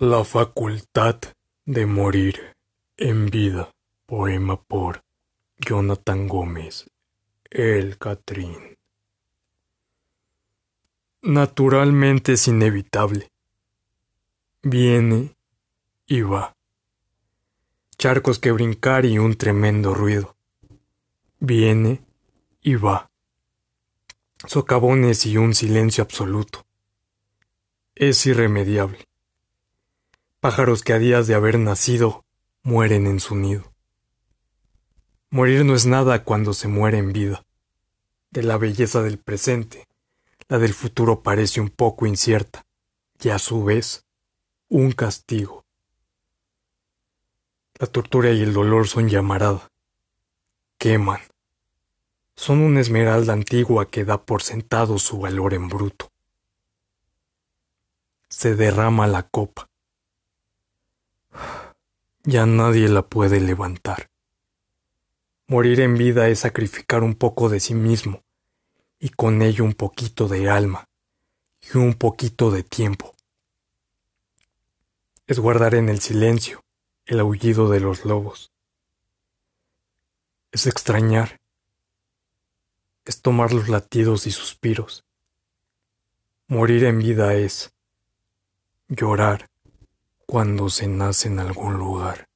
La facultad de morir en vida. Poema por Jonathan Gómez. El Catrín. Naturalmente es inevitable. Viene y va. Charcos que brincar y un tremendo ruido. Viene y va. Socavones y un silencio absoluto. Es irremediable pájaros que a días de haber nacido mueren en su nido. Morir no es nada cuando se muere en vida. De la belleza del presente, la del futuro parece un poco incierta y a su vez un castigo. La tortura y el dolor son llamarada. Queman. Son una esmeralda antigua que da por sentado su valor en bruto. Se derrama la copa ya nadie la puede levantar. Morir en vida es sacrificar un poco de sí mismo y con ello un poquito de alma y un poquito de tiempo. Es guardar en el silencio el aullido de los lobos. Es extrañar. Es tomar los latidos y suspiros. Morir en vida es llorar cuando se nace en algún lugar.